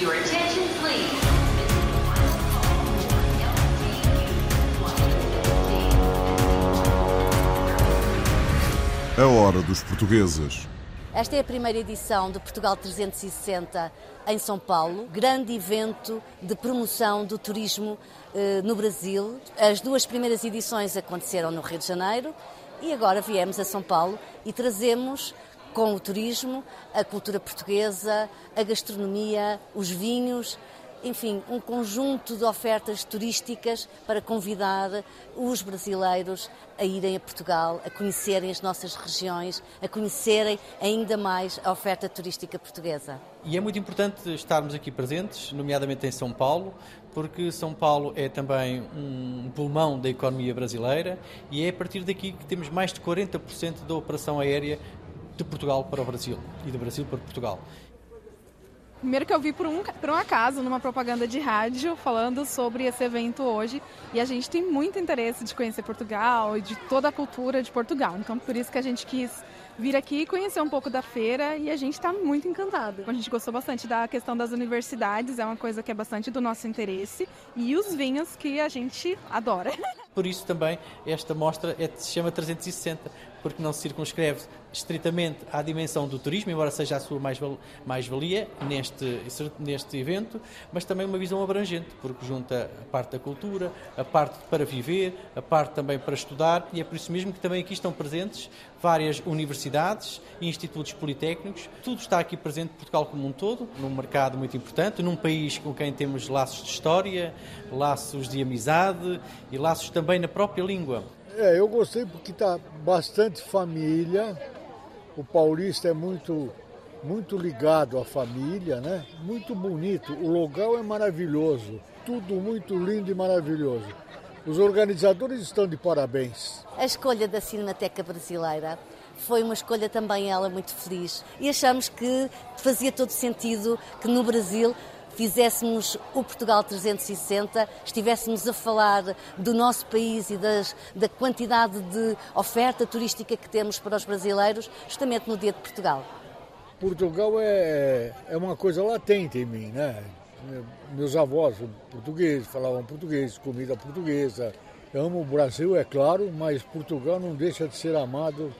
Your attention, please. A hora dos portugueses. Esta é a primeira edição do Portugal 360 em São Paulo, grande evento de promoção do turismo eh, no Brasil. As duas primeiras edições aconteceram no Rio de Janeiro e agora viemos a São Paulo e trazemos com o turismo a cultura portuguesa, a gastronomia, os vinhos enfim, um conjunto de ofertas turísticas para convidar os brasileiros a irem a Portugal, a conhecerem as nossas regiões, a conhecerem ainda mais a oferta turística portuguesa. E é muito importante estarmos aqui presentes, nomeadamente em São Paulo, porque São Paulo é também um pulmão da economia brasileira e é a partir daqui que temos mais de 40% da operação aérea de Portugal para o Brasil e do Brasil para Portugal. Primeiro que eu vi por um, por um acaso numa propaganda de rádio falando sobre esse evento hoje e a gente tem muito interesse de conhecer Portugal e de toda a cultura de Portugal. Então por isso que a gente quis vir aqui conhecer um pouco da feira e a gente está muito encantado. A gente gostou bastante da questão das universidades, é uma coisa que é bastante do nosso interesse e os vinhos que a gente adora. Por isso também esta mostra é, se chama 360, porque não se circunscreve estritamente à dimensão do turismo, embora seja a sua mais-valia neste, neste evento, mas também uma visão abrangente, porque junta a parte da cultura, a parte para viver, a parte também para estudar, e é por isso mesmo que também aqui estão presentes várias universidades e institutos politécnicos. Tudo está aqui presente, Portugal como um todo, num mercado muito importante, num país com quem temos laços de história, laços de amizade e laços também na própria língua. É, eu gostei porque está bastante família, o paulista é muito, muito ligado à família, né? Muito bonito. O local é maravilhoso. Tudo muito lindo e maravilhoso. Os organizadores estão de parabéns. A escolha da Cinemateca Brasileira foi uma escolha também ela muito feliz. E achamos que fazia todo sentido que no Brasil fizéssemos o Portugal 360, estivéssemos a falar do nosso país e das, da quantidade de oferta turística que temos para os brasileiros, justamente no Dia de Portugal. Portugal é, é uma coisa latente em mim, né? Meus avós portugueses falavam português, comida portuguesa. Eu amo o Brasil, é claro, mas Portugal não deixa de ser amado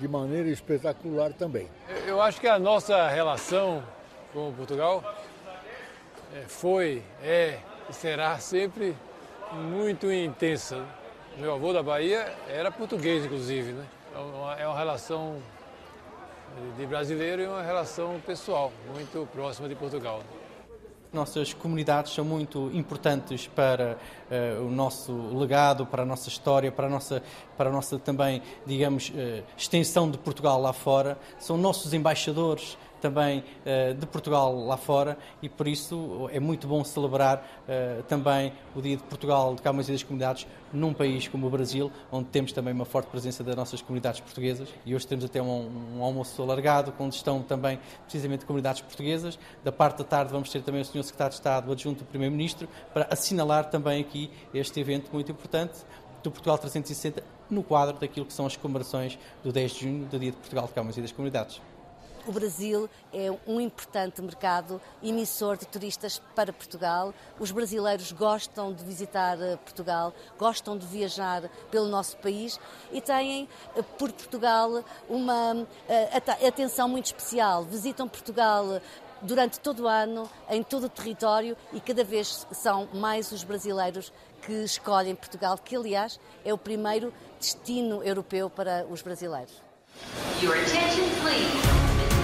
de maneira espetacular também. Eu acho que a nossa relação com Portugal é, foi, é e será sempre muito intensa. Meu avô da Bahia era português, inclusive, né? É é uma relação de brasileiro e uma relação pessoal muito próxima de Portugal. Nossas comunidades são muito importantes para uh, o nosso legado, para a nossa história, para a nossa, para a nossa também, digamos, uh, extensão de Portugal lá fora. São nossos embaixadores também uh, de Portugal lá fora e por isso é muito bom celebrar uh, também o Dia de Portugal de Câmaras e das Comunidades num país como o Brasil, onde temos também uma forte presença das nossas comunidades portuguesas e hoje temos até um, um almoço alargado, onde estão também precisamente comunidades portuguesas. Da parte da tarde vamos ter também o Sr. Secretário de Estado, o adjunto do Primeiro-Ministro, para assinalar também aqui este evento muito importante do Portugal 360 no quadro daquilo que são as comemorações do 10 de junho, do Dia de Portugal de Câmaras e das Comunidades o Brasil é um importante mercado emissor de turistas para Portugal. Os brasileiros gostam de visitar eh, Portugal, gostam de viajar pelo nosso país e têm eh, por Portugal uma eh, atenção muito especial. Visitam Portugal durante todo o ano, em todo o território e cada vez são mais os brasileiros que escolhem Portugal, que aliás é o primeiro destino europeu para os brasileiros. Your attention, please.